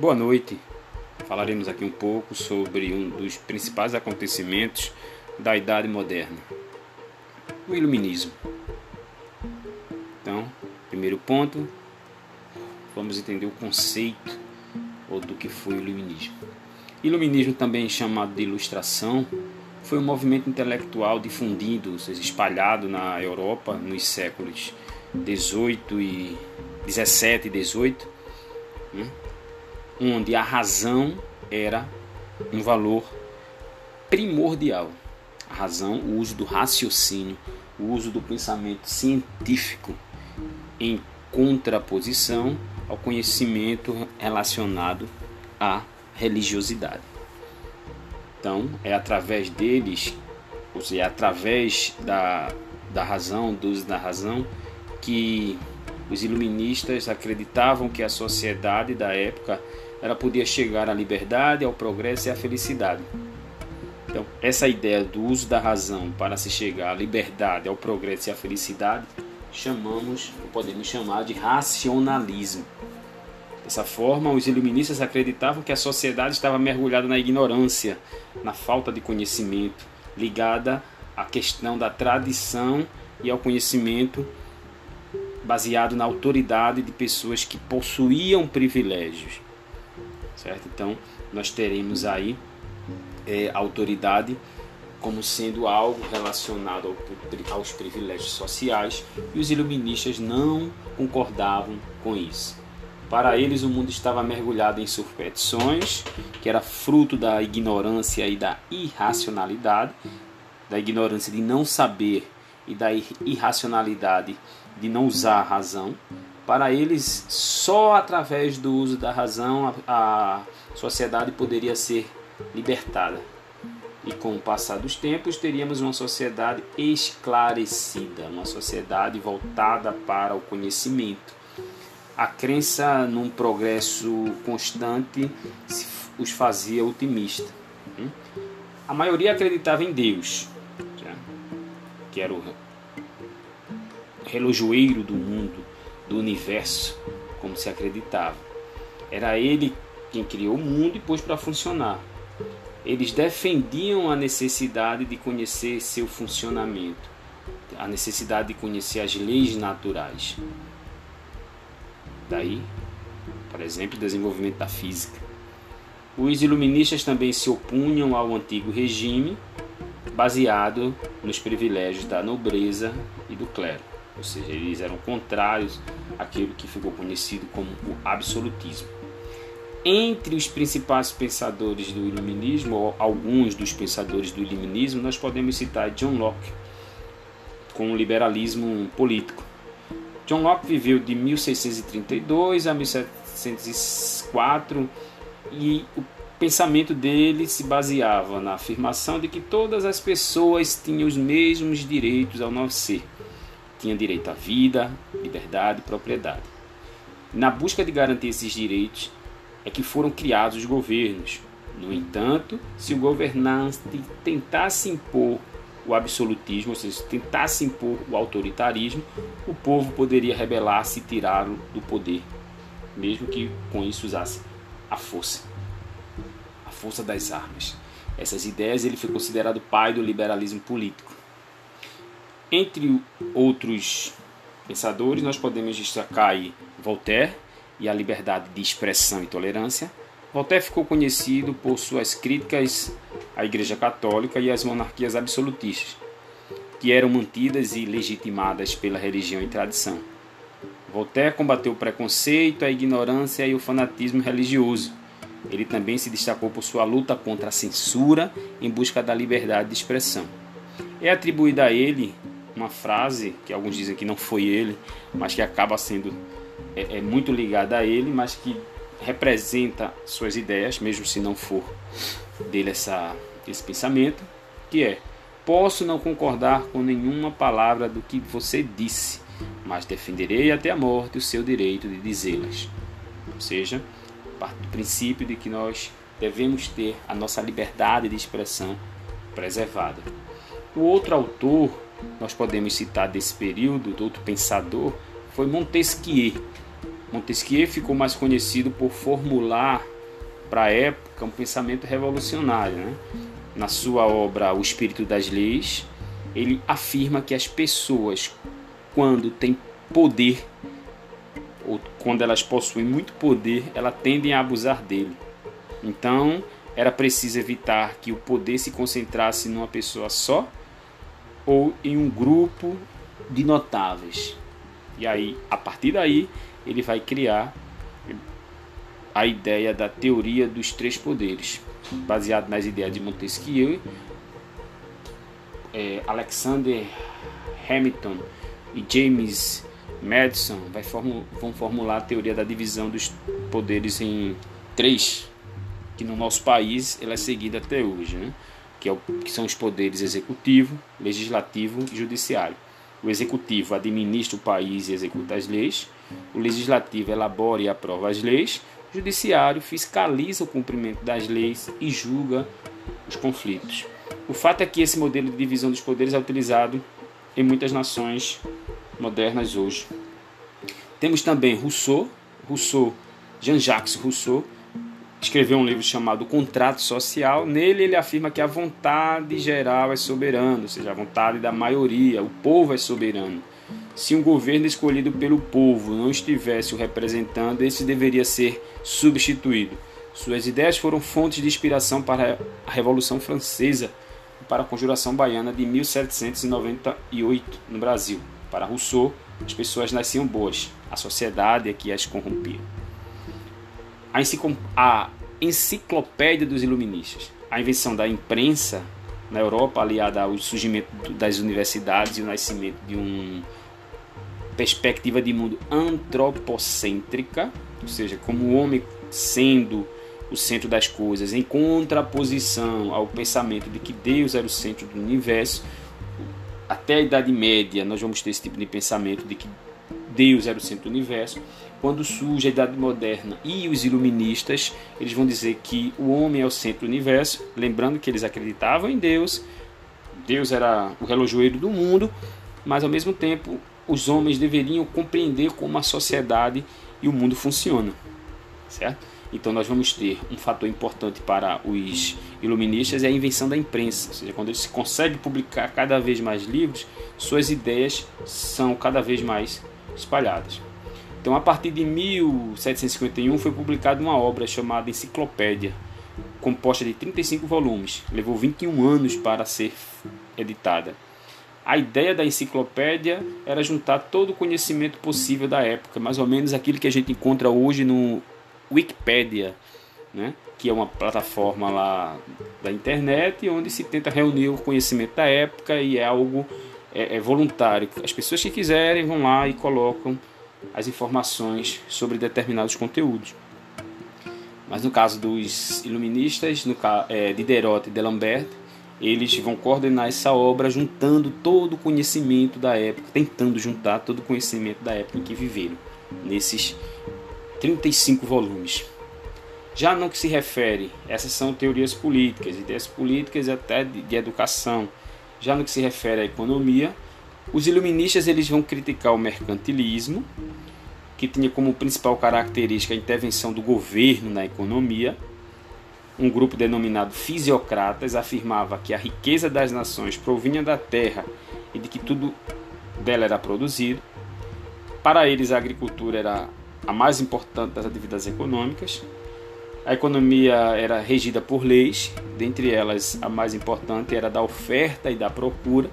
Boa noite. Falaremos aqui um pouco sobre um dos principais acontecimentos da Idade Moderna, o Iluminismo. Então, primeiro ponto, vamos entender o conceito ou do que foi o Iluminismo. Iluminismo, também chamado de Ilustração, foi um movimento intelectual difundido, espalhado na Europa nos séculos 18 e 17 e 18, né? Onde a razão era um valor primordial. A razão, o uso do raciocínio, o uso do pensamento científico em contraposição ao conhecimento relacionado à religiosidade. Então, é através deles, ou seja, é através da, da razão, do uso da razão, que os iluministas acreditavam que a sociedade da época ela podia chegar à liberdade, ao progresso e à felicidade. Então, essa ideia do uso da razão para se chegar à liberdade, ao progresso e à felicidade, chamamos, podemos chamar de racionalismo. Dessa forma, os iluministas acreditavam que a sociedade estava mergulhada na ignorância, na falta de conhecimento, ligada à questão da tradição e ao conhecimento baseado na autoridade de pessoas que possuíam privilégios. Certo? Então, nós teremos aí é, autoridade como sendo algo relacionado ao, aos privilégios sociais e os iluministas não concordavam com isso. Para eles, o mundo estava mergulhado em superstições, que era fruto da ignorância e da irracionalidade, da ignorância de não saber e da irracionalidade de não usar a razão. Para eles, só através do uso da razão a, a sociedade poderia ser libertada. E com o passar dos tempos, teríamos uma sociedade esclarecida, uma sociedade voltada para o conhecimento a crença num progresso constante os fazia otimista. Hum? A maioria acreditava em Deus, que era o relojoeiro do mundo, do universo, como se acreditava. Era ele quem criou o mundo e pôs para funcionar. Eles defendiam a necessidade de conhecer seu funcionamento, a necessidade de conhecer as leis naturais. Daí, por exemplo, o desenvolvimento da física. Os iluministas também se opunham ao antigo regime, baseado nos privilégios da nobreza e do clero. Ou seja, eles eram contrários àquilo que ficou conhecido como o absolutismo. Entre os principais pensadores do iluminismo, ou alguns dos pensadores do iluminismo, nós podemos citar John Locke, com o liberalismo político. John Locke viveu de 1632 a 1704 e o pensamento dele se baseava na afirmação de que todas as pessoas tinham os mesmos direitos ao nascer. Tinha direito à vida, liberdade e propriedade. Na busca de garantir esses direitos é que foram criados os governos. No entanto, se o governante tentasse impor o absolutismo, ou seja, tentasse impor o autoritarismo, o povo poderia rebelar-se e tirá-lo do poder, mesmo que com isso usasse a força, a força das armas. Essas ideias ele foi considerado pai do liberalismo político. Entre outros pensadores, nós podemos destacar aí Voltaire e a liberdade de expressão e tolerância, Voltaire ficou conhecido por suas críticas à Igreja Católica e às monarquias absolutistas, que eram mantidas e legitimadas pela religião e tradição. Voltaire combateu o preconceito, a ignorância e o fanatismo religioso. Ele também se destacou por sua luta contra a censura em busca da liberdade de expressão. É atribuída a ele uma frase que alguns dizem que não foi ele, mas que acaba sendo é, é muito ligada a ele, mas que representa suas ideias, mesmo se não for dele essa, esse pensamento, que é: posso não concordar com nenhuma palavra do que você disse, mas defenderei até a morte o seu direito de dizê-las. Ou seja, parte do princípio de que nós devemos ter a nossa liberdade de expressão preservada. O outro autor, nós podemos citar desse período, do outro pensador, foi Montesquieu, Montesquieu ficou mais conhecido por formular para a época um pensamento revolucionário. Né? Na sua obra O Espírito das Leis, ele afirma que as pessoas, quando têm poder, ou quando elas possuem muito poder, elas tendem a abusar dele. Então, era preciso evitar que o poder se concentrasse numa pessoa só ou em um grupo de notáveis. E aí, a partir daí, ele vai criar a ideia da teoria dos três poderes, baseado nas ideias de Montesquieu, é, Alexander Hamilton e James Madison formu vão formular a teoria da divisão dos poderes em três, que no nosso país ela é seguida até hoje, né? Que, é o, que são os poderes executivo, legislativo e judiciário. O executivo administra o país e executa as leis, o legislativo elabora e aprova as leis, o judiciário fiscaliza o cumprimento das leis e julga os conflitos. O fato é que esse modelo de divisão dos poderes é utilizado em muitas nações modernas hoje. Temos também Rousseau, Rousseau, Jean-Jacques Rousseau, escreveu um livro chamado Contrato Social. Nele ele afirma que a vontade geral é soberana, ou seja, a vontade da maioria, o povo é soberano. Se um governo escolhido pelo povo não estivesse o representando, esse deveria ser substituído. Suas ideias foram fontes de inspiração para a Revolução Francesa e para a Conjuração Baiana de 1798 no Brasil. Para Rousseau, as pessoas nasciam boas, a sociedade é que as corrompia a enciclopédia dos iluministas, a invenção da imprensa na Europa, aliada ao surgimento das universidades e o nascimento de uma perspectiva de mundo antropocêntrica, ou seja, como o homem sendo o centro das coisas, em contraposição ao pensamento de que Deus era o centro do universo. Até a Idade Média, nós vamos ter esse tipo de pensamento de que Deus era o centro do universo. Quando surge a Idade Moderna e os iluministas, eles vão dizer que o homem é o centro do universo, lembrando que eles acreditavam em Deus, Deus era o relojoeiro do mundo, mas ao mesmo tempo os homens deveriam compreender como a sociedade e o mundo funcionam, certo? Então nós vamos ter um fator importante para os iluministas é a invenção da imprensa, ou seja, quando eles conseguem publicar cada vez mais livros, suas ideias são cada vez mais espalhadas. Então, a partir de 1751 foi publicada uma obra chamada Enciclopédia, composta de 35 volumes. Levou 21 anos para ser editada. A ideia da enciclopédia era juntar todo o conhecimento possível da época, mais ou menos aquilo que a gente encontra hoje no Wikipedia, né? que é uma plataforma lá da internet onde se tenta reunir o conhecimento da época e é algo é, é voluntário. As pessoas que quiserem vão lá e colocam as informações sobre determinados conteúdos. Mas no caso dos iluministas, no é, Diderot e D'Alembert, eles vão coordenar essa obra juntando todo o conhecimento da época, tentando juntar todo o conhecimento da época em que viveram, nesses 35 volumes. Já no que se refere, essas são teorias políticas, ideias políticas até de, de educação, já no que se refere à economia, os iluministas eles vão criticar o mercantilismo, que tinha como principal característica a intervenção do governo na economia. Um grupo denominado fisiocratas afirmava que a riqueza das nações provinha da terra e de que tudo dela era produzido. Para eles, a agricultura era a mais importante das atividades econômicas. A economia era regida por leis, dentre elas a mais importante era da oferta e da procura.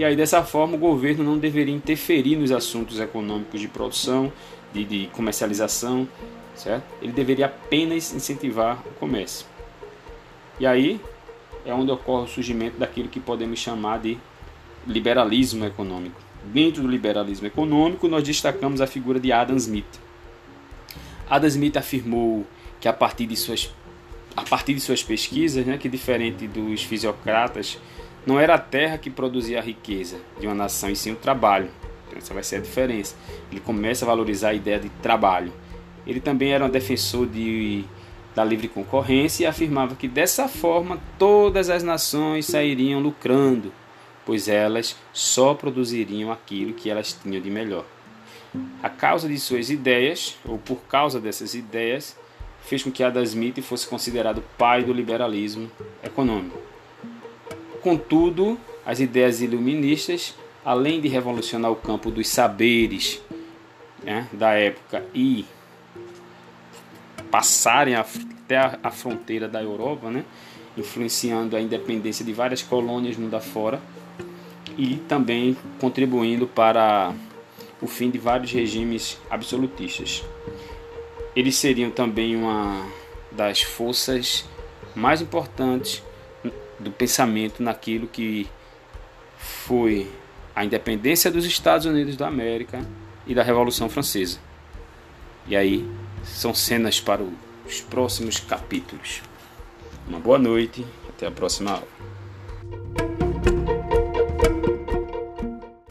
E aí dessa forma o governo não deveria interferir nos assuntos econômicos de produção, de, de comercialização, certo? Ele deveria apenas incentivar o comércio. E aí é onde ocorre o surgimento daquilo que podemos chamar de liberalismo econômico. Dentro do liberalismo econômico, nós destacamos a figura de Adam Smith. Adam Smith afirmou que a partir de suas, a partir de suas pesquisas, né, que diferente dos fisiocratas, não era a terra que produzia a riqueza de uma nação, e sim o trabalho. Então, essa vai ser a diferença. Ele começa a valorizar a ideia de trabalho. Ele também era um defensor de, da livre concorrência e afirmava que dessa forma todas as nações sairiam lucrando, pois elas só produziriam aquilo que elas tinham de melhor. A causa de suas ideias, ou por causa dessas ideias, fez com que Adam Smith fosse considerado pai do liberalismo econômico. Contudo, as ideias iluministas, além de revolucionar o campo dos saberes né, da época e passarem até a, fronteira da Europa, né, influenciando a independência de várias colônias mundo afora e também contribuindo para o fim de vários regimes absolutistas. Eles seriam também uma das forças mais importantes do pensamento naquilo que foi a independência dos Estados Unidos da América e da Revolução Francesa. E aí são cenas para os próximos capítulos. Uma boa noite, até a próxima aula.